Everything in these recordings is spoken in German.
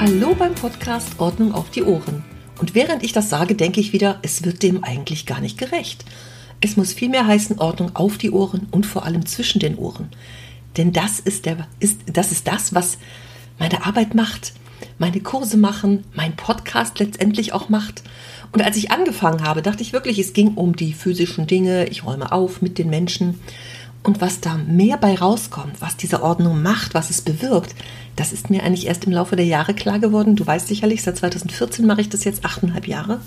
Hallo beim Podcast Ordnung auf die Ohren. Und während ich das sage, denke ich wieder, es wird dem eigentlich gar nicht gerecht. Es muss vielmehr heißen Ordnung auf die Ohren und vor allem zwischen den Ohren. Denn das ist, der, ist, das, ist das, was meine Arbeit macht, meine Kurse machen, mein Podcast letztendlich auch macht. Und als ich angefangen habe, dachte ich wirklich, es ging um die physischen Dinge. Ich räume auf mit den Menschen. Und was da mehr bei rauskommt, was diese Ordnung macht, was es bewirkt, das ist mir eigentlich erst im Laufe der Jahre klar geworden. Du weißt sicherlich, seit 2014 mache ich das jetzt achteinhalb Jahre.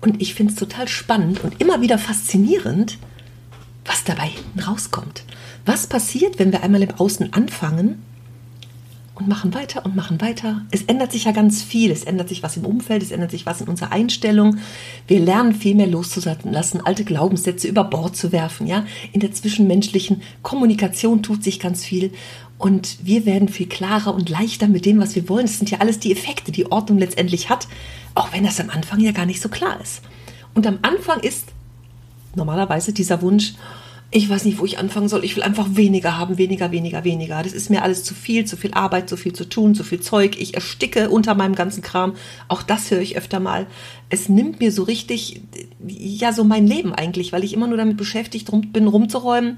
Und ich finde es total spannend und immer wieder faszinierend, was dabei hinten rauskommt. Was passiert, wenn wir einmal im Außen anfangen und machen weiter und machen weiter. Es ändert sich ja ganz viel. Es ändert sich was im Umfeld, es ändert sich was in unserer Einstellung. Wir lernen viel mehr loszulassen, alte Glaubenssätze über Bord zu werfen. Ja, in der zwischenmenschlichen Kommunikation tut sich ganz viel und wir werden viel klarer und leichter mit dem, was wir wollen. Das sind ja alles die Effekte, die Ordnung letztendlich hat, auch wenn das am Anfang ja gar nicht so klar ist. Und am Anfang ist normalerweise dieser Wunsch, ich weiß nicht, wo ich anfangen soll. Ich will einfach weniger haben, weniger, weniger, weniger. Das ist mir alles zu viel, zu viel Arbeit, zu viel zu tun, zu viel Zeug. Ich ersticke unter meinem ganzen Kram. Auch das höre ich öfter mal. Es nimmt mir so richtig, ja, so mein Leben eigentlich, weil ich immer nur damit beschäftigt bin, rumzuräumen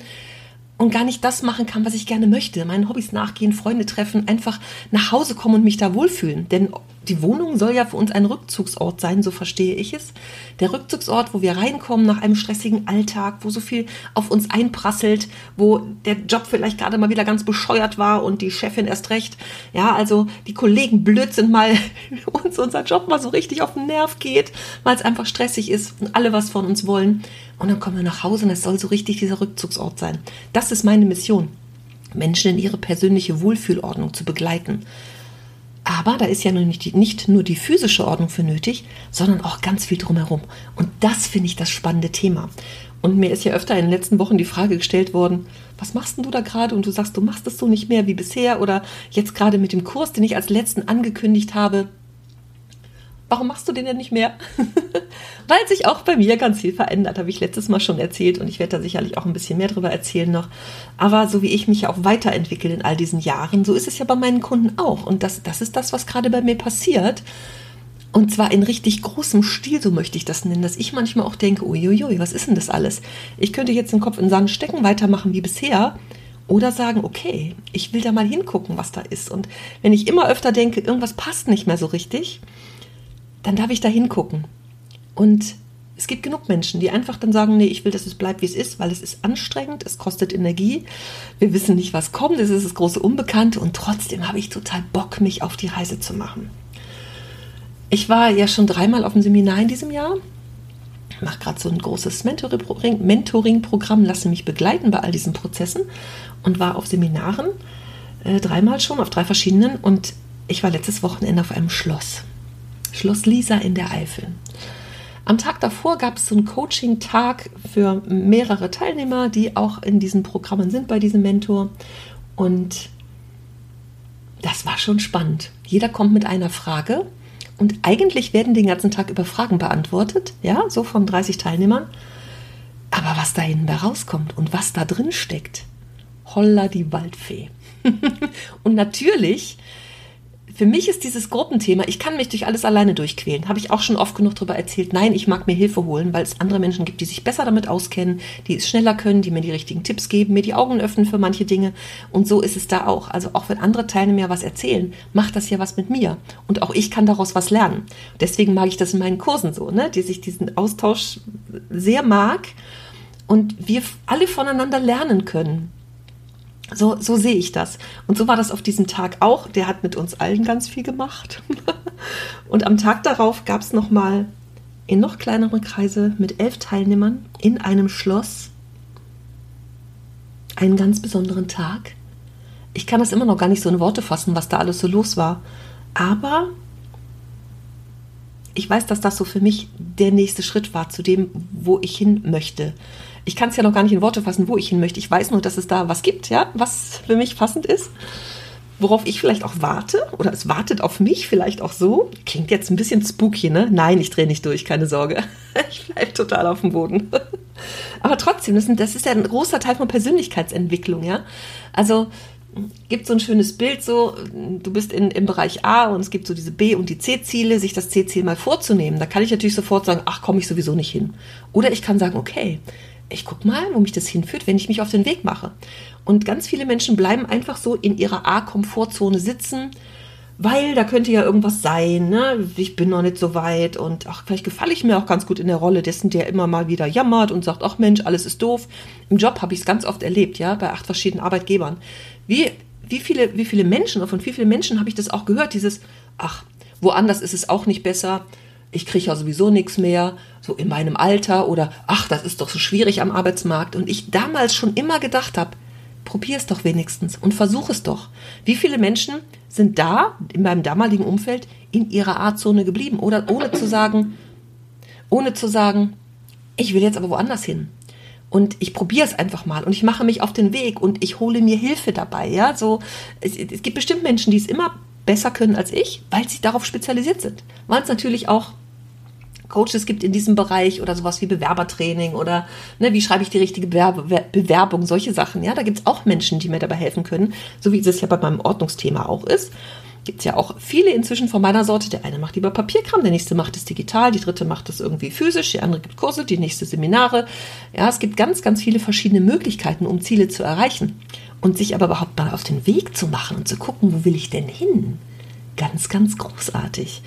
und gar nicht das machen kann, was ich gerne möchte. Meinen Hobbys nachgehen, Freunde treffen, einfach nach Hause kommen und mich da wohlfühlen. Denn die Wohnung soll ja für uns ein Rückzugsort sein, so verstehe ich es. Der Rückzugsort, wo wir reinkommen nach einem stressigen Alltag, wo so viel auf uns einprasselt, wo der Job vielleicht gerade mal wieder ganz bescheuert war und die Chefin erst recht. Ja, also die Kollegen blöd sind mal, uns unser Job mal so richtig auf den Nerv geht, weil es einfach stressig ist und alle was von uns wollen. Und dann kommen wir nach Hause und es soll so richtig dieser Rückzugsort sein. Das ist meine Mission. Menschen in ihre persönliche Wohlfühlordnung zu begleiten. Aber da ist ja nicht, nicht nur die physische Ordnung für nötig, sondern auch ganz viel drumherum. Und das finde ich das spannende Thema. Und mir ist ja öfter in den letzten Wochen die Frage gestellt worden, was machst denn du da gerade? Und du sagst, du machst es so nicht mehr wie bisher oder jetzt gerade mit dem Kurs, den ich als letzten angekündigt habe, warum machst du den denn nicht mehr? Weil sich auch bei mir ganz viel verändert, habe ich letztes Mal schon erzählt und ich werde da sicherlich auch ein bisschen mehr darüber erzählen noch. Aber so wie ich mich ja auch weiterentwickle in all diesen Jahren, so ist es ja bei meinen Kunden auch. Und das, das ist das, was gerade bei mir passiert. Und zwar in richtig großem Stil, so möchte ich das nennen, dass ich manchmal auch denke, uiuiui, was ist denn das alles? Ich könnte jetzt den Kopf in Sand stecken, weitermachen wie bisher. Oder sagen, okay, ich will da mal hingucken, was da ist. Und wenn ich immer öfter denke, irgendwas passt nicht mehr so richtig, dann darf ich da hingucken. Und es gibt genug Menschen, die einfach dann sagen, nee, ich will, dass es bleibt, wie es ist, weil es ist anstrengend, es kostet Energie, wir wissen nicht, was kommt, es ist das große Unbekannte und trotzdem habe ich total Bock, mich auf die Reise zu machen. Ich war ja schon dreimal auf dem Seminar in diesem Jahr, mache gerade so ein großes Mentoring-Programm, lasse mich begleiten bei all diesen Prozessen und war auf Seminaren, äh, dreimal schon, auf drei verschiedenen und ich war letztes Wochenende auf einem Schloss. Schloss Lisa in der Eifel. Am Tag davor gab es so einen Coaching-Tag für mehrere Teilnehmer, die auch in diesen Programmen sind bei diesem Mentor. Und das war schon spannend. Jeder kommt mit einer Frage und eigentlich werden den ganzen Tag über Fragen beantwortet, ja, so von 30 Teilnehmern. Aber was da hinten da rauskommt und was da drin steckt, holla die Waldfee. und natürlich für mich ist dieses Gruppenthema, ich kann mich durch alles alleine durchquälen. Habe ich auch schon oft genug darüber erzählt. Nein, ich mag mir Hilfe holen, weil es andere Menschen gibt, die sich besser damit auskennen, die es schneller können, die mir die richtigen Tipps geben, mir die Augen öffnen für manche Dinge. Und so ist es da auch. Also auch wenn andere Teilnehmer was erzählen, macht das ja was mit mir. Und auch ich kann daraus was lernen. Deswegen mag ich das in meinen Kursen so, ne? die sich diesen Austausch sehr mag und wir alle voneinander lernen können. So, so sehe ich das. Und so war das auf diesem Tag auch. Der hat mit uns allen ganz viel gemacht. und am Tag darauf gab es nochmal in noch kleineren Kreise mit elf Teilnehmern in einem Schloss einen ganz besonderen Tag. Ich kann das immer noch gar nicht so in Worte fassen, was da alles so los war. Aber ich weiß, dass das so für mich der nächste Schritt war zu dem, wo ich hin möchte. Ich kann es ja noch gar nicht in Worte fassen, wo ich hin möchte. Ich weiß nur, dass es da was gibt, ja, was für mich passend ist worauf ich vielleicht auch warte oder es wartet auf mich vielleicht auch so. Klingt jetzt ein bisschen spooky, ne? Nein, ich drehe nicht durch, keine Sorge. Ich bleibe total auf dem Boden. Aber trotzdem, das, das ist ja ein großer Teil von Persönlichkeitsentwicklung, ja? Also gibt so ein schönes Bild so, du bist in, im Bereich A und es gibt so diese B- und die C-Ziele, sich das C-Ziel mal vorzunehmen. Da kann ich natürlich sofort sagen, ach, komme ich sowieso nicht hin. Oder ich kann sagen, okay, ich guck mal, wo mich das hinführt, wenn ich mich auf den Weg mache. Und ganz viele Menschen bleiben einfach so in ihrer A-Komfortzone sitzen, weil da könnte ja irgendwas sein, ne? Ich bin noch nicht so weit und ach, vielleicht gefalle ich mir auch ganz gut in der Rolle dessen, der immer mal wieder jammert und sagt, ach Mensch, alles ist doof. Im Job habe ich es ganz oft erlebt, ja, bei acht verschiedenen Arbeitgebern. Wie, wie viele, wie viele Menschen, von wie vielen Menschen habe ich das auch gehört, dieses, ach, woanders ist es auch nicht besser, ich kriege ja sowieso nichts mehr, so in meinem Alter oder ach, das ist doch so schwierig am Arbeitsmarkt. Und ich damals schon immer gedacht habe, probier es doch wenigstens und versuch es doch. Wie viele Menschen sind da in meinem damaligen Umfeld in ihrer Artzone geblieben oder ohne zu sagen, ohne zu sagen, ich will jetzt aber woanders hin. Und ich probiere es einfach mal und ich mache mich auf den Weg und ich hole mir Hilfe dabei. Ja, so es, es gibt bestimmt Menschen, die es immer besser können als ich, weil sie darauf spezialisiert sind. Weil es natürlich auch Coaches gibt in diesem Bereich oder sowas wie Bewerbertraining oder ne, wie schreibe ich die richtige Bewerbung, solche Sachen. Ja, da gibt es auch Menschen, die mir dabei helfen können, so wie es ja bei meinem Ordnungsthema auch ist. Gibt es ja auch viele inzwischen von meiner Sorte. Der eine macht lieber Papierkram, der nächste macht es digital, die dritte macht es irgendwie physisch, die andere gibt Kurse, die nächste Seminare. Ja, es gibt ganz, ganz viele verschiedene Möglichkeiten, um Ziele zu erreichen. Und sich aber überhaupt mal auf den Weg zu machen und zu gucken, wo will ich denn hin? Ganz, ganz großartig.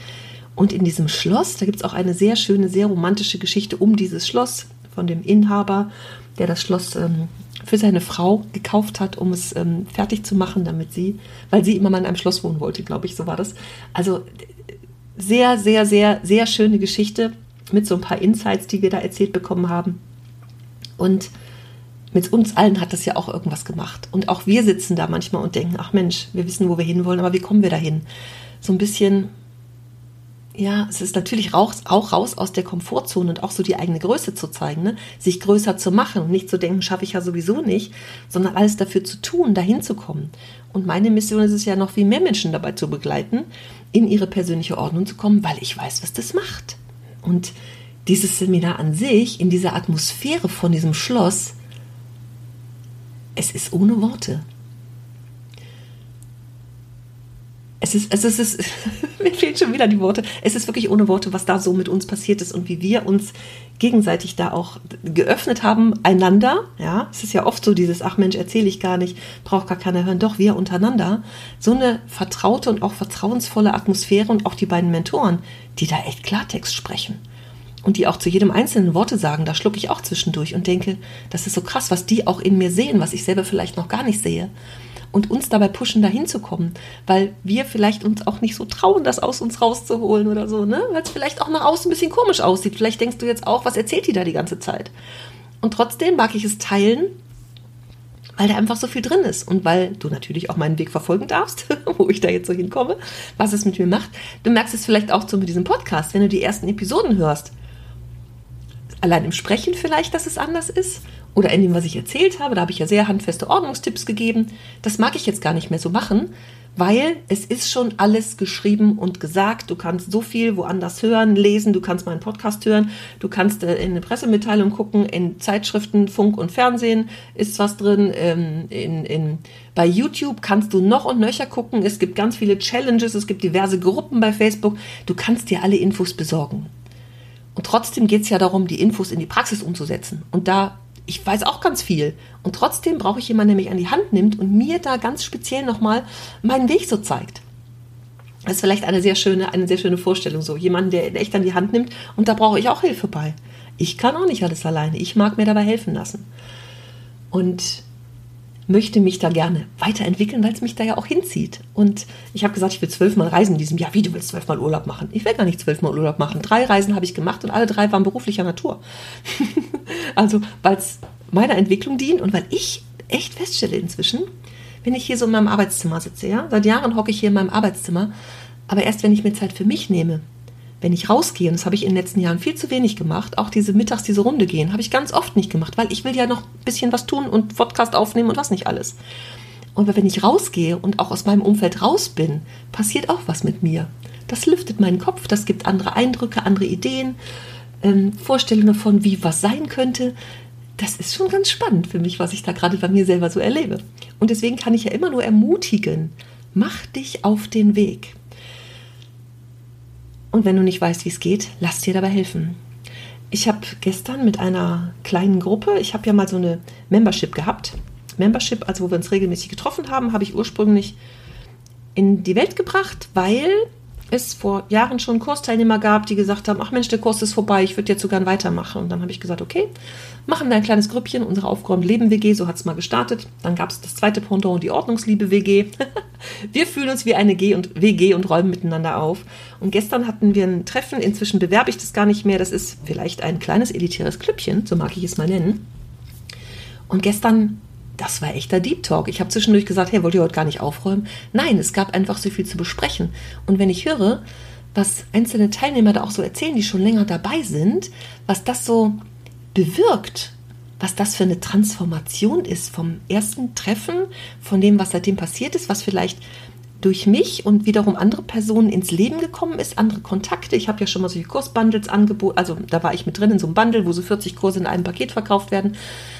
Und in diesem Schloss, da gibt es auch eine sehr schöne, sehr romantische Geschichte um dieses Schloss von dem Inhaber, der das Schloss ähm, für seine Frau gekauft hat, um es ähm, fertig zu machen, damit sie, weil sie immer mal in einem Schloss wohnen wollte, glaube ich, so war das. Also sehr, sehr, sehr, sehr schöne Geschichte mit so ein paar Insights, die wir da erzählt bekommen haben. Und mit uns allen hat das ja auch irgendwas gemacht. Und auch wir sitzen da manchmal und denken, ach Mensch, wir wissen, wo wir hinwollen, aber wie kommen wir dahin? So ein bisschen ja, es ist natürlich auch raus aus der Komfortzone und auch so die eigene Größe zu zeigen, ne? sich größer zu machen und nicht zu denken, schaffe ich ja sowieso nicht, sondern alles dafür zu tun, dahin zu kommen. Und meine Mission ist es ja noch viel mehr Menschen dabei zu begleiten, in ihre persönliche Ordnung zu kommen, weil ich weiß, was das macht. Und dieses Seminar an sich, in dieser Atmosphäre von diesem Schloss, es ist ohne Worte. Es ist, es ist, es ist mir fehlen schon wieder die Worte. Es ist wirklich ohne Worte, was da so mit uns passiert ist und wie wir uns gegenseitig da auch geöffnet haben, einander. Ja, es ist ja oft so dieses, ach Mensch, erzähle ich gar nicht, braucht gar keiner hören. Doch, wir untereinander. So eine vertraute und auch vertrauensvolle Atmosphäre und auch die beiden Mentoren, die da echt Klartext sprechen. Und die auch zu jedem einzelnen Worte sagen, da schlucke ich auch zwischendurch und denke, das ist so krass, was die auch in mir sehen, was ich selber vielleicht noch gar nicht sehe und uns dabei pushen, dahin zu kommen, weil wir vielleicht uns auch nicht so trauen, das aus uns rauszuholen oder so, ne? Weil es vielleicht auch nach außen ein bisschen komisch aussieht. Vielleicht denkst du jetzt auch, was erzählt die da die ganze Zeit? Und trotzdem mag ich es teilen, weil da einfach so viel drin ist und weil du natürlich auch meinen Weg verfolgen darfst, wo ich da jetzt so hinkomme, was es mit mir macht. Du merkst es vielleicht auch so mit diesem Podcast, wenn du die ersten Episoden hörst. Allein im Sprechen vielleicht, dass es anders ist oder in dem, was ich erzählt habe, da habe ich ja sehr handfeste Ordnungstipps gegeben. Das mag ich jetzt gar nicht mehr so machen, weil es ist schon alles geschrieben und gesagt. Du kannst so viel woanders hören, lesen, du kannst meinen Podcast hören, du kannst äh, in eine Pressemitteilung gucken, in Zeitschriften, Funk und Fernsehen ist was drin, ähm, in, in, bei YouTube kannst du noch und nöcher gucken. Es gibt ganz viele Challenges, es gibt diverse Gruppen bei Facebook. Du kannst dir alle Infos besorgen. Und trotzdem geht es ja darum, die Infos in die Praxis umzusetzen. Und da ich weiß auch ganz viel. Und trotzdem brauche ich jemanden, der mich an die Hand nimmt und mir da ganz speziell nochmal meinen Weg so zeigt. Das ist vielleicht eine sehr schöne, eine sehr schöne Vorstellung so. Jemanden, der echt an die Hand nimmt und da brauche ich auch Hilfe bei. Ich kann auch nicht alles alleine. Ich mag mir dabei helfen lassen. Und möchte mich da gerne weiterentwickeln, weil es mich da ja auch hinzieht. Und ich habe gesagt, ich will zwölfmal reisen in diesem Jahr. Wie, du willst zwölfmal Urlaub machen? Ich will gar nicht zwölfmal Urlaub machen. Drei Reisen habe ich gemacht und alle drei waren beruflicher Natur. also, weil es meiner Entwicklung dient und weil ich echt feststelle inzwischen, wenn ich hier so in meinem Arbeitszimmer sitze, ja, seit Jahren hocke ich hier in meinem Arbeitszimmer, aber erst wenn ich mir Zeit für mich nehme, wenn ich rausgehe, und das habe ich in den letzten Jahren viel zu wenig gemacht, auch diese mittags diese Runde gehen, habe ich ganz oft nicht gemacht, weil ich will ja noch ein bisschen was tun und Podcast aufnehmen und was nicht alles. Und wenn ich rausgehe und auch aus meinem Umfeld raus bin, passiert auch was mit mir. Das lüftet meinen Kopf, das gibt andere Eindrücke, andere Ideen, ähm, Vorstellungen davon, wie was sein könnte. Das ist schon ganz spannend für mich, was ich da gerade bei mir selber so erlebe. Und deswegen kann ich ja immer nur ermutigen, mach dich auf den Weg. Und wenn du nicht weißt, wie es geht, lass dir dabei helfen. Ich habe gestern mit einer kleinen Gruppe, ich habe ja mal so eine Membership gehabt. Membership, also wo wir uns regelmäßig getroffen haben, habe ich ursprünglich in die Welt gebracht, weil es vor Jahren schon Kursteilnehmer gab, die gesagt haben, ach Mensch, der Kurs ist vorbei, ich würde jetzt sogar weitermachen. Und dann habe ich gesagt, okay, machen wir ein kleines Grüppchen, unsere aufgeräumt Leben WG, so hat es mal gestartet. Dann gab es das zweite Pendant, die Ordnungsliebe WG. wir fühlen uns wie eine G und WG und räumen miteinander auf. Und gestern hatten wir ein Treffen, inzwischen bewerbe ich das gar nicht mehr, das ist vielleicht ein kleines elitäres Klüppchen, so mag ich es mal nennen. Und gestern das war echter Deep Talk. Ich habe zwischendurch gesagt, hey, wollt ihr heute gar nicht aufräumen? Nein, es gab einfach so viel zu besprechen. Und wenn ich höre, was einzelne Teilnehmer da auch so erzählen, die schon länger dabei sind, was das so bewirkt, was das für eine Transformation ist vom ersten Treffen, von dem, was seitdem passiert ist, was vielleicht durch mich und wiederum andere Personen ins Leben gekommen ist, andere Kontakte. Ich habe ja schon mal solche Kursbundles angeboten, also da war ich mit drin in so einem Bundle, wo so 40 Kurse in einem Paket verkauft werden.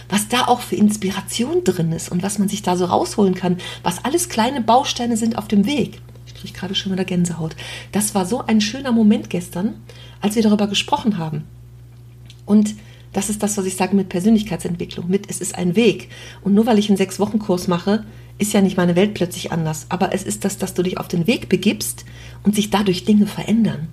Was da auch für Inspiration drin ist und was man sich da so rausholen kann, was alles kleine Bausteine sind auf dem Weg. Ich kriege gerade schon wieder Gänsehaut. Das war so ein schöner Moment gestern, als wir darüber gesprochen haben. Und das ist das, was ich sage mit Persönlichkeitsentwicklung, mit es ist ein Weg. Und nur weil ich einen Sechs-Wochen-Kurs mache, ist ja nicht meine Welt plötzlich anders. Aber es ist das, dass du dich auf den Weg begibst und sich dadurch Dinge verändern.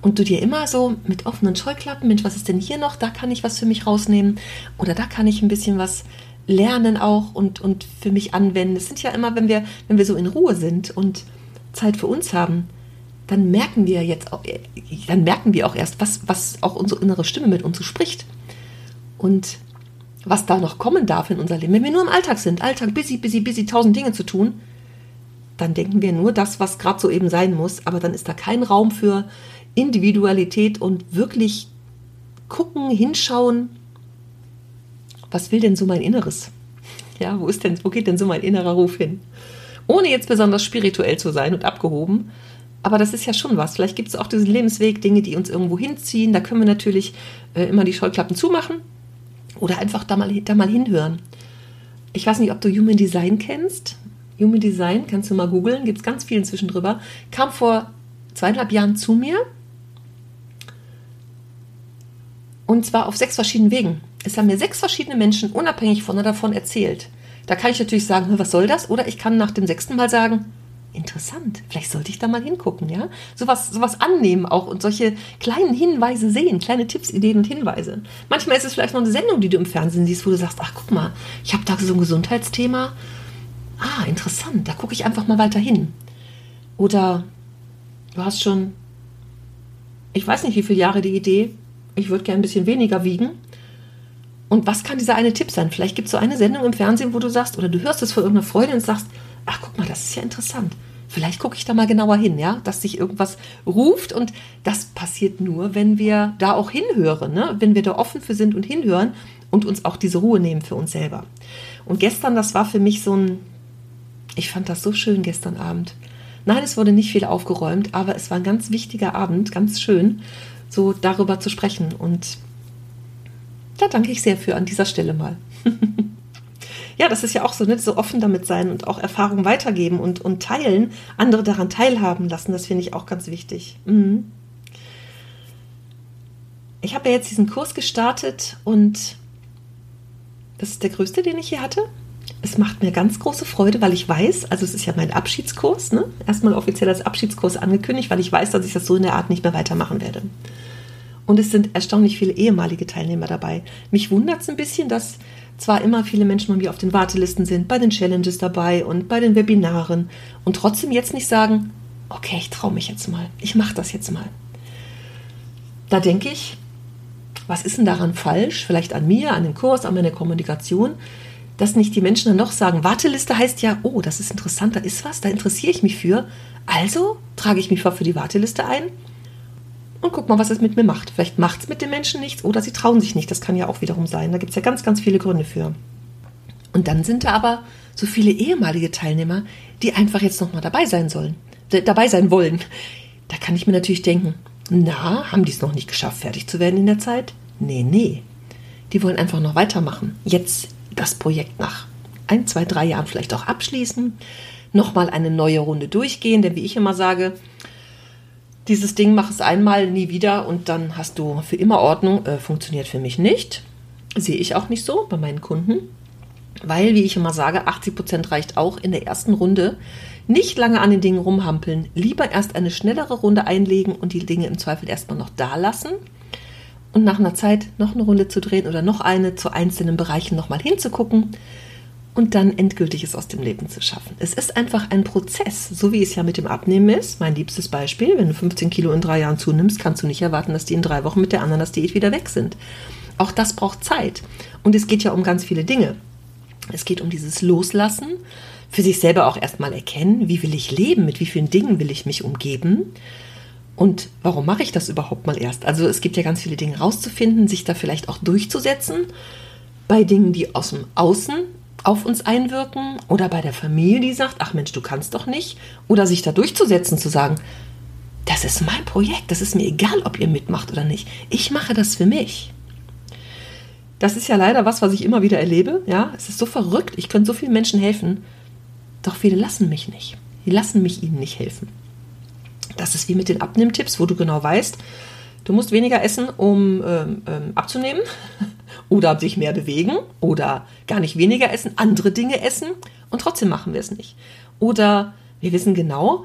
Und du dir immer so mit offenen Scheuklappen, Mensch, was ist denn hier noch? Da kann ich was für mich rausnehmen. Oder da kann ich ein bisschen was lernen auch und, und für mich anwenden. Es sind ja immer, wenn wir, wenn wir so in Ruhe sind und Zeit für uns haben, dann merken wir jetzt auch, dann merken wir auch erst, was, was auch unsere innere Stimme mit uns so spricht. Und was da noch kommen darf in unser Leben, wenn wir nur im Alltag sind, Alltag, busy, busy, busy, tausend Dinge zu tun, dann denken wir nur das, was gerade so eben sein muss, aber dann ist da kein Raum für Individualität und wirklich gucken, hinschauen, was will denn so mein Inneres? Ja, wo ist denn, wo geht denn so mein innerer Ruf hin? Ohne jetzt besonders spirituell zu sein und abgehoben, aber das ist ja schon was. Vielleicht gibt es auch diesen Lebensweg, Dinge, die uns irgendwo hinziehen. Da können wir natürlich äh, immer die Scheuklappen zumachen oder einfach da mal, da mal hinhören. Ich weiß nicht, ob du Human Design kennst. Human Design, kannst du mal googeln, gibt es ganz viel inzwischen drüber. Kam vor zweieinhalb Jahren zu mir. Und zwar auf sechs verschiedenen Wegen. Es haben mir sechs verschiedene Menschen unabhängig voneinander davon erzählt. Da kann ich natürlich sagen, was soll das? Oder ich kann nach dem sechsten Mal sagen, interessant, vielleicht sollte ich da mal hingucken, ja? Sowas, sowas annehmen auch und solche kleinen Hinweise sehen, kleine Tipps, Ideen und Hinweise. Manchmal ist es vielleicht noch eine Sendung, die du im Fernsehen siehst, wo du sagst, ach guck mal, ich habe da so ein Gesundheitsthema. Ah, interessant, da gucke ich einfach mal weiter hin. Oder du hast schon, ich weiß nicht, wie viele Jahre die Idee, ich würde gerne ein bisschen weniger wiegen. Und was kann dieser eine Tipp sein? Vielleicht gibt es so eine Sendung im Fernsehen, wo du sagst, oder du hörst es von irgendeiner Freundin und sagst, ach guck mal, das ist ja interessant. Vielleicht gucke ich da mal genauer hin, ja, dass sich irgendwas ruft und das passiert nur, wenn wir da auch hinhören, ne? wenn wir da offen für sind und hinhören und uns auch diese Ruhe nehmen für uns selber. Und gestern, das war für mich so ein, ich fand das so schön gestern Abend. Nein, es wurde nicht viel aufgeräumt, aber es war ein ganz wichtiger Abend, ganz schön, so darüber zu sprechen. Und da danke ich sehr für an dieser Stelle mal. ja, das ist ja auch so, ne? so offen damit sein und auch Erfahrungen weitergeben und, und teilen, andere daran teilhaben lassen, das finde ich auch ganz wichtig. Mhm. Ich habe ja jetzt diesen Kurs gestartet und das ist der größte, den ich hier hatte. Es macht mir ganz große Freude, weil ich weiß, also es ist ja mein Abschiedskurs, ne? erstmal offiziell als Abschiedskurs angekündigt, weil ich weiß, dass ich das so in der Art nicht mehr weitermachen werde. Und es sind erstaunlich viele ehemalige Teilnehmer dabei. Mich wundert es ein bisschen, dass zwar immer viele Menschen mir auf den Wartelisten sind, bei den Challenges dabei und bei den Webinaren und trotzdem jetzt nicht sagen, okay, ich traue mich jetzt mal, ich mache das jetzt mal. Da denke ich, was ist denn daran falsch? Vielleicht an mir, an dem Kurs, an meiner Kommunikation, dass nicht die Menschen dann noch sagen, Warteliste heißt ja, oh, das ist interessant, da ist was, da interessiere ich mich für. Also trage ich mich für die Warteliste ein und guck mal, was es mit mir macht. Vielleicht macht es mit den Menschen nichts oder sie trauen sich nicht. Das kann ja auch wiederum sein. Da gibt es ja ganz, ganz viele Gründe für. Und dann sind da aber so viele ehemalige Teilnehmer, die einfach jetzt nochmal dabei sein sollen, dabei sein wollen. Da kann ich mir natürlich denken, na, haben die es noch nicht geschafft, fertig zu werden in der Zeit? Nee, nee. Die wollen einfach noch weitermachen. Jetzt das Projekt nach ein, zwei, drei Jahren vielleicht auch abschließen, nochmal eine neue Runde durchgehen, denn wie ich immer sage, dieses Ding mach es einmal, nie wieder und dann hast du für immer Ordnung. Äh, funktioniert für mich nicht. Sehe ich auch nicht so bei meinen Kunden. Weil, wie ich immer sage, 80 Prozent reicht auch in der ersten Runde. Nicht lange an den Dingen rumhampeln. Lieber erst eine schnellere Runde einlegen und die Dinge im Zweifel erstmal noch da lassen. Und nach einer Zeit noch eine Runde zu drehen oder noch eine zu einzelnen Bereichen nochmal hinzugucken und dann endgültiges aus dem Leben zu schaffen. Es ist einfach ein Prozess, so wie es ja mit dem Abnehmen ist. Mein liebstes Beispiel, wenn du 15 Kilo in drei Jahren zunimmst, kannst du nicht erwarten, dass die in drei Wochen mit der Ananas-Diät wieder weg sind. Auch das braucht Zeit. Und es geht ja um ganz viele Dinge. Es geht um dieses Loslassen, für sich selber auch erstmal erkennen, wie will ich leben, mit wie vielen Dingen will ich mich umgeben und warum mache ich das überhaupt mal erst? Also es gibt ja ganz viele Dinge rauszufinden, sich da vielleicht auch durchzusetzen bei Dingen, die aus dem Außen auf uns einwirken oder bei der Familie, die sagt, ach Mensch, du kannst doch nicht. Oder sich da durchzusetzen, zu sagen, das ist mein Projekt, das ist mir egal, ob ihr mitmacht oder nicht. Ich mache das für mich. Das ist ja leider was, was ich immer wieder erlebe. Ja, es ist so verrückt. Ich könnte so vielen Menschen helfen, doch viele lassen mich nicht. Die lassen mich ihnen nicht helfen. Das ist wie mit den Abnimmtipps, wo du genau weißt, du musst weniger essen, um ähm, ähm, abzunehmen oder sich mehr bewegen. Oder gar nicht weniger essen, andere Dinge essen. Und trotzdem machen wir es nicht. Oder wir wissen genau,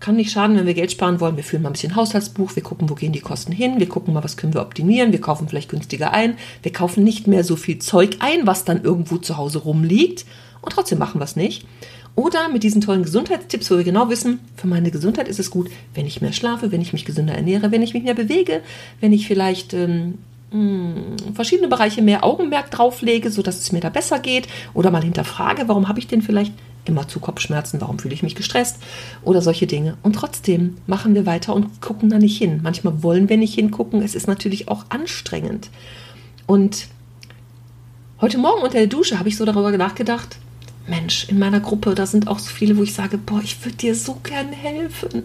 kann nicht schaden, wenn wir Geld sparen wollen. Wir führen mal ein bisschen Haushaltsbuch, wir gucken, wo gehen die Kosten hin, wir gucken mal, was können wir optimieren, wir kaufen vielleicht günstiger ein, wir kaufen nicht mehr so viel Zeug ein, was dann irgendwo zu Hause rumliegt. Und trotzdem machen wir es nicht. Oder mit diesen tollen Gesundheitstipps, wo wir genau wissen, für meine Gesundheit ist es gut, wenn ich mehr schlafe, wenn ich mich gesünder ernähre, wenn ich mich mehr bewege, wenn ich vielleicht ähm, hm, verschiedene Bereiche mehr Augenmerk drauflege, sodass es mir da besser geht oder mal hinterfrage, warum habe ich denn vielleicht immer zu Kopfschmerzen, warum fühle ich mich gestresst oder solche Dinge. Und trotzdem machen wir weiter und gucken da nicht hin. Manchmal wollen wir nicht hingucken, es ist natürlich auch anstrengend. Und heute Morgen unter der Dusche habe ich so darüber nachgedacht, Mensch, in meiner Gruppe, da sind auch so viele, wo ich sage, boah, ich würde dir so gern helfen.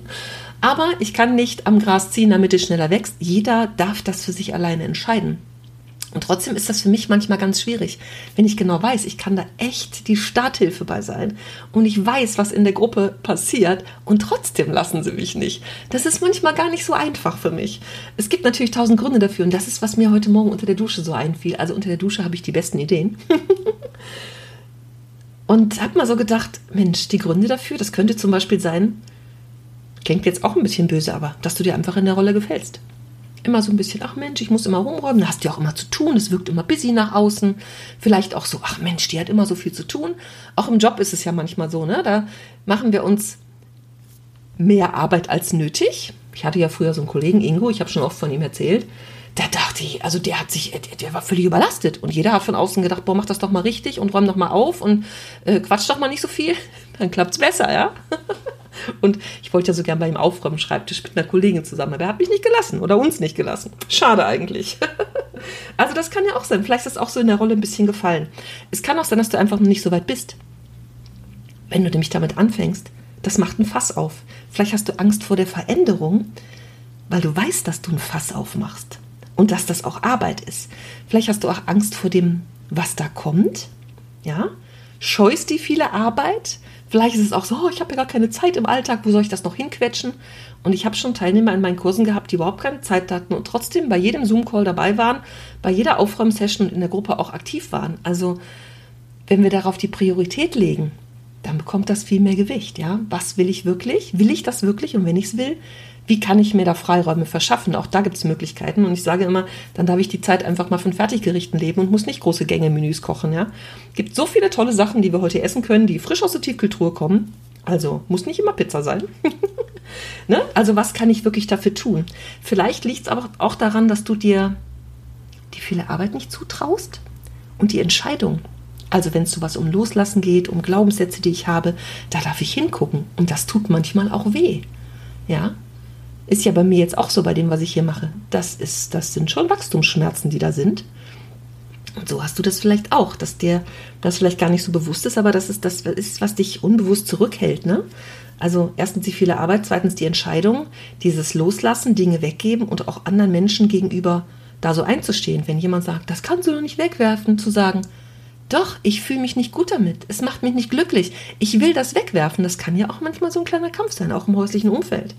Aber ich kann nicht am Gras ziehen, damit es schneller wächst. Jeder darf das für sich alleine entscheiden. Und trotzdem ist das für mich manchmal ganz schwierig, wenn ich genau weiß, ich kann da echt die Starthilfe bei sein und ich weiß, was in der Gruppe passiert und trotzdem lassen sie mich nicht. Das ist manchmal gar nicht so einfach für mich. Es gibt natürlich tausend Gründe dafür und das ist, was mir heute Morgen unter der Dusche so einfiel. Also unter der Dusche habe ich die besten Ideen. und habe mal so gedacht, Mensch, die Gründe dafür, das könnte zum Beispiel sein, Klingt jetzt auch ein bisschen böse, aber dass du dir einfach in der Rolle gefällst. Immer so ein bisschen, ach Mensch, ich muss immer rumräumen, da hast du ja auch immer zu tun, es wirkt immer busy nach außen. Vielleicht auch so, ach Mensch, die hat immer so viel zu tun. Auch im Job ist es ja manchmal so, ne? Da machen wir uns mehr Arbeit als nötig. Ich hatte ja früher so einen Kollegen, Ingo, ich habe schon oft von ihm erzählt. Da dachte ich, also der hat sich, der war völlig überlastet. Und jeder hat von außen gedacht, boah, mach das doch mal richtig und räum doch mal auf und äh, quatsch doch mal nicht so viel. Dann klappt's besser, ja. Und ich wollte ja so gern bei ihm aufräumen, Schreibtisch mit einer Kollegin zusammen, aber er hat mich nicht gelassen oder uns nicht gelassen. Schade eigentlich. Also das kann ja auch sein. Vielleicht ist das auch so in der Rolle ein bisschen gefallen. Es kann auch sein, dass du einfach noch nicht so weit bist. Wenn du nämlich damit anfängst, das macht ein Fass auf. Vielleicht hast du Angst vor der Veränderung, weil du weißt, dass du ein Fass aufmachst und dass das auch Arbeit ist. Vielleicht hast du auch Angst vor dem, was da kommt. Ja, scheust die viele Arbeit, Vielleicht ist es auch so, oh, ich habe ja gar keine Zeit im Alltag, wo soll ich das noch hinquetschen? Und ich habe schon Teilnehmer in meinen Kursen gehabt, die überhaupt keine Zeit hatten und trotzdem bei jedem Zoom-Call dabei waren, bei jeder Aufräumsession und in der Gruppe auch aktiv waren. Also wenn wir darauf die Priorität legen, dann bekommt das viel mehr Gewicht. Ja, was will ich wirklich? Will ich das wirklich? Und wenn ich es will, wie kann ich mir da Freiräume verschaffen? Auch da gibt es Möglichkeiten. Und ich sage immer, dann darf ich die Zeit einfach mal von Fertiggerichten leben und muss nicht große Gänge-Menüs kochen. Ja? gibt so viele tolle Sachen, die wir heute essen können, die frisch aus der Tiefkühltruhe kommen. Also muss nicht immer Pizza sein. ne? Also was kann ich wirklich dafür tun? Vielleicht liegt es aber auch daran, dass du dir die viele Arbeit nicht zutraust und die Entscheidung. Also wenn es sowas um Loslassen geht, um Glaubenssätze, die ich habe, da darf ich hingucken. Und das tut manchmal auch weh. Ja, Ist ja bei mir jetzt auch so bei dem, was ich hier mache. Das, ist, das sind schon Wachstumsschmerzen, die da sind. Und so hast du das vielleicht auch, dass dir das vielleicht gar nicht so bewusst ist, aber das ist das ist, was dich unbewusst zurückhält. Ne? Also erstens die viele Arbeit, zweitens die Entscheidung, dieses Loslassen, Dinge weggeben und auch anderen Menschen gegenüber da so einzustehen. Wenn jemand sagt, das kannst du doch nicht wegwerfen, zu sagen, doch, ich fühle mich nicht gut damit. Es macht mich nicht glücklich. Ich will das wegwerfen. Das kann ja auch manchmal so ein kleiner Kampf sein, auch im häuslichen Umfeld.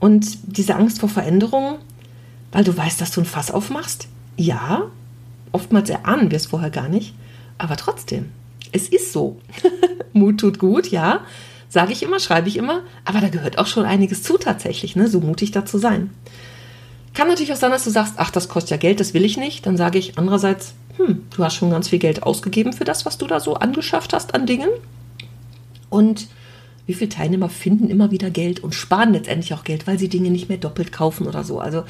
Und diese Angst vor Veränderung, weil du weißt, dass du ein Fass aufmachst, ja, oftmals erahnen wir es vorher gar nicht, aber trotzdem, es ist so. Mut tut gut, ja, sage ich immer, schreibe ich immer, aber da gehört auch schon einiges zu tatsächlich, ne? so mutig da zu sein. Kann natürlich auch sein, dass du sagst, ach, das kostet ja Geld, das will ich nicht. Dann sage ich andererseits, hm, du hast schon ganz viel Geld ausgegeben für das, was du da so angeschafft hast an Dingen. Und wie viele Teilnehmer finden immer wieder Geld und sparen letztendlich auch Geld, weil sie Dinge nicht mehr doppelt kaufen oder so. Also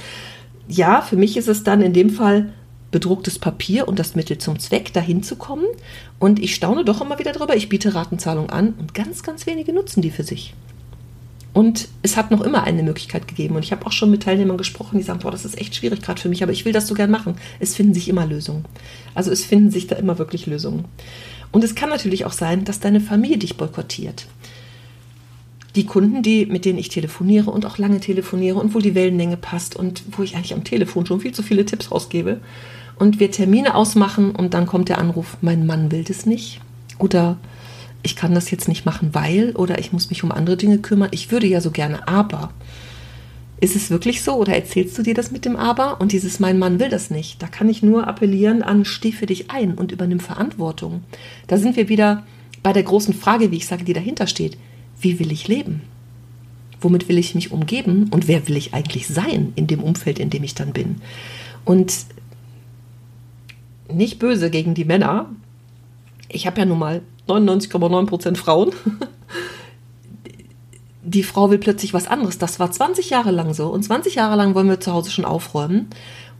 ja, für mich ist es dann in dem Fall bedrucktes Papier und das Mittel zum Zweck, dahin zu kommen. Und ich staune doch immer wieder drüber. Ich biete Ratenzahlung an und ganz, ganz wenige nutzen die für sich. Und es hat noch immer eine Möglichkeit gegeben. Und ich habe auch schon mit Teilnehmern gesprochen, die sagen, boah, das ist echt schwierig gerade für mich, aber ich will das so gern machen. Es finden sich immer Lösungen. Also es finden sich da immer wirklich Lösungen. Und es kann natürlich auch sein, dass deine Familie dich boykottiert. Die Kunden, die, mit denen ich telefoniere und auch lange telefoniere und wo die Wellenlänge passt und wo ich eigentlich am Telefon schon viel zu viele Tipps rausgebe und wir Termine ausmachen und dann kommt der Anruf, mein Mann will das nicht oder ich kann das jetzt nicht machen, weil oder ich muss mich um andere Dinge kümmern. Ich würde ja so gerne, aber ist es wirklich so oder erzählst du dir das mit dem Aber? Und dieses Mein Mann will das nicht. Da kann ich nur appellieren an, steh für dich ein und übernimm Verantwortung. Da sind wir wieder bei der großen Frage, wie ich sage, die dahinter steht. Wie will ich leben? Womit will ich mich umgeben? Und wer will ich eigentlich sein in dem Umfeld, in dem ich dann bin? Und nicht böse gegen die Männer. Ich habe ja nun mal 99,9% Frauen. Die Frau will plötzlich was anderes. Das war 20 Jahre lang so. Und 20 Jahre lang wollen wir zu Hause schon aufräumen.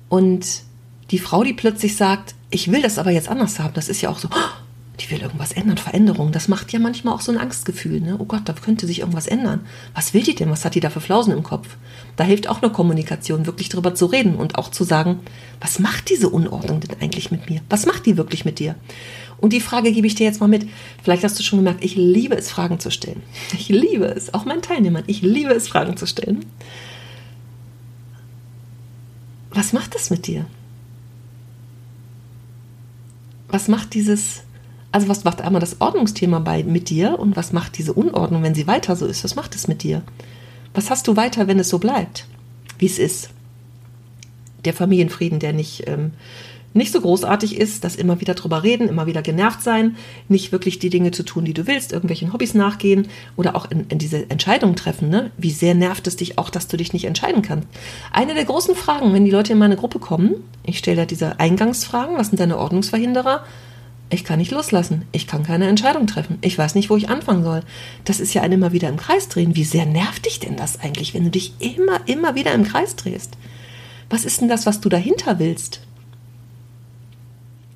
Und die Frau, die plötzlich sagt, ich will das aber jetzt anders haben, das ist ja auch so, die will irgendwas ändern, Veränderung. Das macht ja manchmal auch so ein Angstgefühl. Ne? Oh Gott, da könnte sich irgendwas ändern. Was will die denn? Was hat die da für Flausen im Kopf? Da hilft auch eine Kommunikation, wirklich drüber zu reden und auch zu sagen, was macht diese Unordnung denn eigentlich mit mir? Was macht die wirklich mit dir? Und die Frage gebe ich dir jetzt mal mit. Vielleicht hast du schon gemerkt, ich liebe es, Fragen zu stellen. Ich liebe es, auch meinen Teilnehmern, ich liebe es, Fragen zu stellen. Was macht das mit dir? Was macht dieses, also was macht einmal das Ordnungsthema bei mit dir und was macht diese Unordnung, wenn sie weiter so ist? Was macht es mit dir? Was hast du weiter, wenn es so bleibt, wie es ist? Der Familienfrieden, der nicht ähm, nicht so großartig ist, dass immer wieder drüber reden, immer wieder genervt sein, nicht wirklich die Dinge zu tun, die du willst, irgendwelchen Hobbys nachgehen oder auch in, in diese Entscheidungen treffen. Ne? Wie sehr nervt es dich auch, dass du dich nicht entscheiden kannst? Eine der großen Fragen, wenn die Leute in meine Gruppe kommen, ich stelle da diese Eingangsfragen, was sind deine Ordnungsverhinderer? Ich kann nicht loslassen. Ich kann keine Entscheidung treffen. Ich weiß nicht, wo ich anfangen soll. Das ist ja ein immer wieder im Kreis drehen. Wie sehr nervt dich denn das eigentlich, wenn du dich immer, immer wieder im Kreis drehst? Was ist denn das, was du dahinter willst?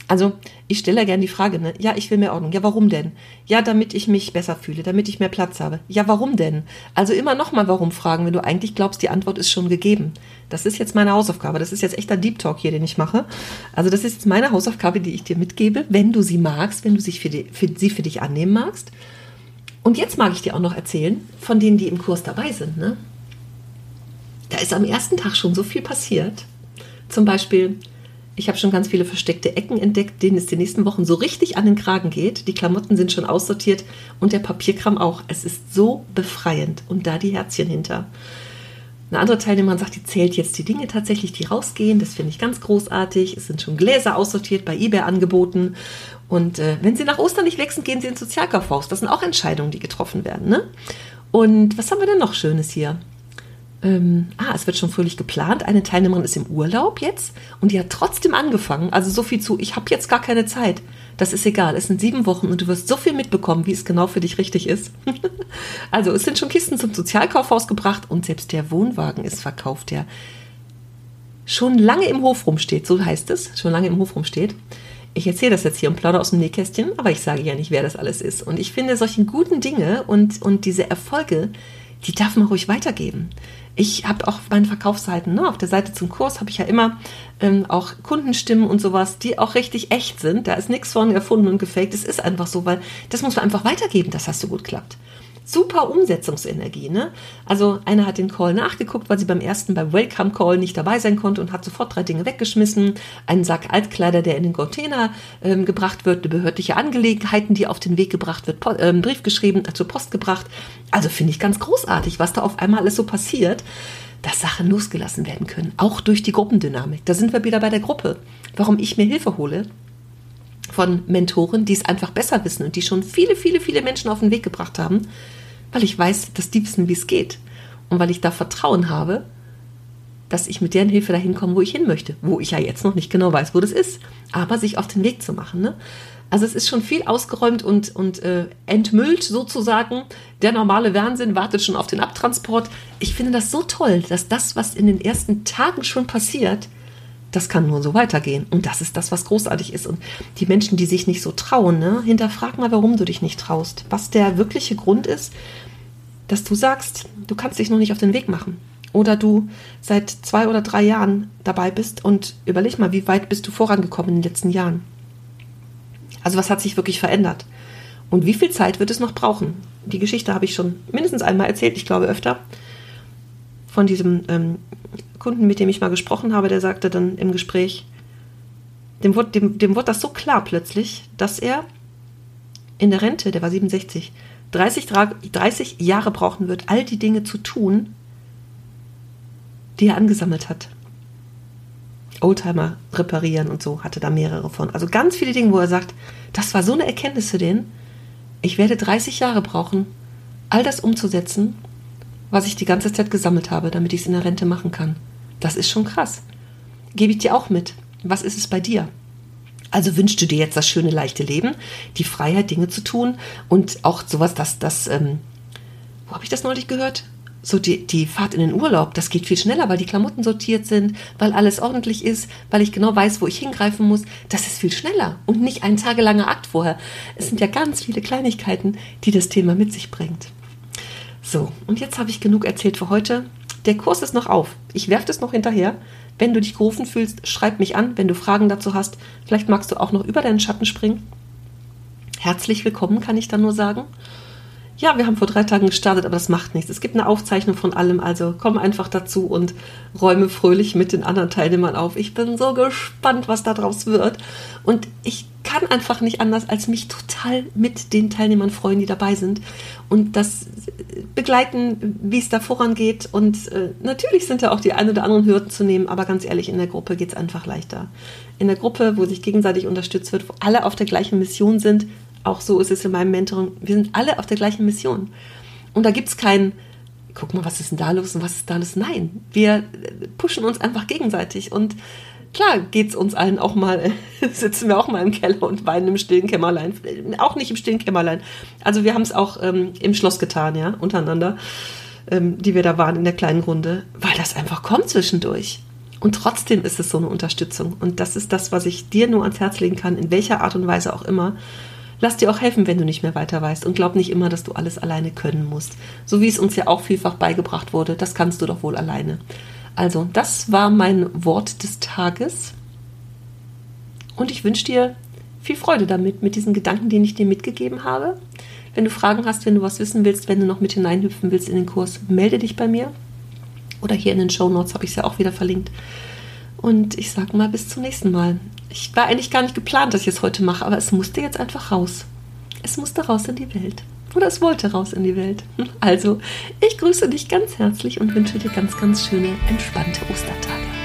Also ich stelle gerne die Frage, ne? ja, ich will mehr Ordnung. Ja, warum denn? Ja, damit ich mich besser fühle, damit ich mehr Platz habe. Ja, warum denn? Also immer nochmal warum fragen, wenn du eigentlich glaubst, die Antwort ist schon gegeben. Das ist jetzt meine Hausaufgabe. Das ist jetzt echt ein Deep Talk hier, den ich mache. Also das ist jetzt meine Hausaufgabe, die ich dir mitgebe, wenn du sie magst, wenn du sich für die, für, sie für dich annehmen magst. Und jetzt mag ich dir auch noch erzählen von denen, die im Kurs dabei sind. Ne? Da ist am ersten Tag schon so viel passiert. Zum Beispiel ich habe schon ganz viele versteckte Ecken entdeckt, denen es die nächsten Wochen so richtig an den Kragen geht. Die Klamotten sind schon aussortiert und der Papierkram auch. Es ist so befreiend und da die Herzchen hinter. Eine andere Teilnehmerin sagt, die zählt jetzt die Dinge tatsächlich, die rausgehen. Das finde ich ganz großartig. Es sind schon Gläser aussortiert, bei eBay angeboten. Und äh, wenn sie nach Ostern nicht wechseln, gehen sie ins Sozialkaufhaus. Das sind auch Entscheidungen, die getroffen werden. Ne? Und was haben wir denn noch Schönes hier? Ähm, ah, es wird schon fröhlich geplant. Eine Teilnehmerin ist im Urlaub jetzt und die hat trotzdem angefangen. Also so viel zu, ich habe jetzt gar keine Zeit. Das ist egal. Es sind sieben Wochen und du wirst so viel mitbekommen, wie es genau für dich richtig ist. also es sind schon Kisten zum Sozialkaufhaus gebracht und selbst der Wohnwagen ist verkauft, der schon lange im Hof rumsteht. So heißt es, schon lange im Hof rumsteht. Ich erzähle das jetzt hier und plaudere aus dem Nähkästchen, aber ich sage ja nicht, wer das alles ist. Und ich finde, solche guten Dinge und, und diese Erfolge, die darf man ruhig weitergeben Ich habe auch meine Verkaufsseiten, ne? auf der Seite zum Kurs habe ich ja immer ähm, auch Kundenstimmen und sowas, die auch richtig echt sind. Da ist nichts von erfunden und gefaked. Es ist einfach so, weil das muss man einfach weitergeben, dass das so gut klappt super Umsetzungsenergie. Ne? Also einer hat den Call nachgeguckt, weil sie beim ersten, beim Welcome Call nicht dabei sein konnte und hat sofort drei Dinge weggeschmissen. Einen Sack Altkleider, der in den Container ähm, gebracht wird, eine behördliche Angelegenheiten, die auf den Weg gebracht wird, po äh, Brief geschrieben, äh, zur Post gebracht. Also finde ich ganz großartig, was da auf einmal alles so passiert dass Sachen losgelassen werden können, auch durch die Gruppendynamik. Da sind wir wieder bei der Gruppe. Warum ich mir Hilfe hole, von Mentoren, die es einfach besser wissen und die schon viele, viele, viele Menschen auf den Weg gebracht haben, weil ich weiß, dass die wissen, wie es geht. Und weil ich da Vertrauen habe, dass ich mit deren Hilfe dahin komme, wo ich hin möchte. Wo ich ja jetzt noch nicht genau weiß, wo das ist. Aber sich auf den Weg zu machen. Ne? Also es ist schon viel ausgeräumt und, und äh, entmüllt sozusagen. Der normale Wahnsinn wartet schon auf den Abtransport. Ich finde das so toll, dass das, was in den ersten Tagen schon passiert, das kann nur so weitergehen. Und das ist das, was großartig ist. Und die Menschen, die sich nicht so trauen, ne, hinterfrag mal, warum du dich nicht traust. Was der wirkliche Grund ist, dass du sagst, du kannst dich noch nicht auf den Weg machen. Oder du seit zwei oder drei Jahren dabei bist und überleg mal, wie weit bist du vorangekommen in den letzten Jahren. Also was hat sich wirklich verändert? Und wie viel Zeit wird es noch brauchen? Die Geschichte habe ich schon mindestens einmal erzählt, ich glaube öfter, von diesem ähm, Kunden, mit dem ich mal gesprochen habe, der sagte dann im Gespräch, dem wurde, dem, dem wurde das so klar plötzlich, dass er in der Rente, der war 67, 30, 30 Jahre brauchen wird, all die Dinge zu tun, die er angesammelt hat. Oldtimer reparieren und so, hatte da mehrere von. Also ganz viele Dinge, wo er sagt, das war so eine Erkenntnis für den, ich werde 30 Jahre brauchen, all das umzusetzen, was ich die ganze Zeit gesammelt habe, damit ich es in der Rente machen kann. Das ist schon krass. Gebe ich dir auch mit. Was ist es bei dir? Also wünschst du dir jetzt das schöne, leichte Leben, die Freiheit, Dinge zu tun und auch sowas, dass das, ähm, wo habe ich das neulich gehört? So die, die Fahrt in den Urlaub, das geht viel schneller, weil die Klamotten sortiert sind, weil alles ordentlich ist, weil ich genau weiß, wo ich hingreifen muss. Das ist viel schneller und nicht ein tagelanger Akt vorher. Es sind ja ganz viele Kleinigkeiten, die das Thema mit sich bringt. So, und jetzt habe ich genug erzählt für heute. Der Kurs ist noch auf. Ich werfe das noch hinterher. Wenn du dich gerufen fühlst, schreib mich an, wenn du Fragen dazu hast. Vielleicht magst du auch noch über deinen Schatten springen. Herzlich willkommen, kann ich dann nur sagen. Ja, wir haben vor drei Tagen gestartet, aber das macht nichts. Es gibt eine Aufzeichnung von allem, also komm einfach dazu und räume fröhlich mit den anderen Teilnehmern auf. Ich bin so gespannt, was da draus wird. Und ich kann einfach nicht anders, als mich total mit den Teilnehmern freuen, die dabei sind und das begleiten, wie es da vorangeht. Und äh, natürlich sind da auch die ein oder anderen Hürden zu nehmen, aber ganz ehrlich, in der Gruppe geht es einfach leichter. In der Gruppe, wo sich gegenseitig unterstützt wird, wo alle auf der gleichen Mission sind, auch so ist es in meinem Mentoring. Wir sind alle auf der gleichen Mission. Und da gibt es kein, guck mal, was ist denn da los und was ist da los? Nein, wir pushen uns einfach gegenseitig. Und klar geht es uns allen auch mal, sitzen wir auch mal im Keller und weinen im stillen Kämmerlein. Auch nicht im stillen Kämmerlein. Also wir haben es auch ähm, im Schloss getan, ja, untereinander, ähm, die wir da waren in der kleinen Runde, weil das einfach kommt zwischendurch. Und trotzdem ist es so eine Unterstützung. Und das ist das, was ich dir nur ans Herz legen kann, in welcher Art und Weise auch immer. Lass dir auch helfen, wenn du nicht mehr weiter weißt und glaub nicht immer, dass du alles alleine können musst. So wie es uns ja auch vielfach beigebracht wurde, das kannst du doch wohl alleine. Also, das war mein Wort des Tages. Und ich wünsche dir viel Freude damit, mit diesen Gedanken, die ich dir mitgegeben habe. Wenn du Fragen hast, wenn du was wissen willst, wenn du noch mit hineinhüpfen willst in den Kurs, melde dich bei mir. Oder hier in den Show Notes habe ich es ja auch wieder verlinkt. Und ich sage mal bis zum nächsten Mal. Ich war eigentlich gar nicht geplant, dass ich es heute mache, aber es musste jetzt einfach raus. Es musste raus in die Welt. Oder es wollte raus in die Welt. Also, ich grüße dich ganz herzlich und wünsche dir ganz, ganz schöne, entspannte Ostertage.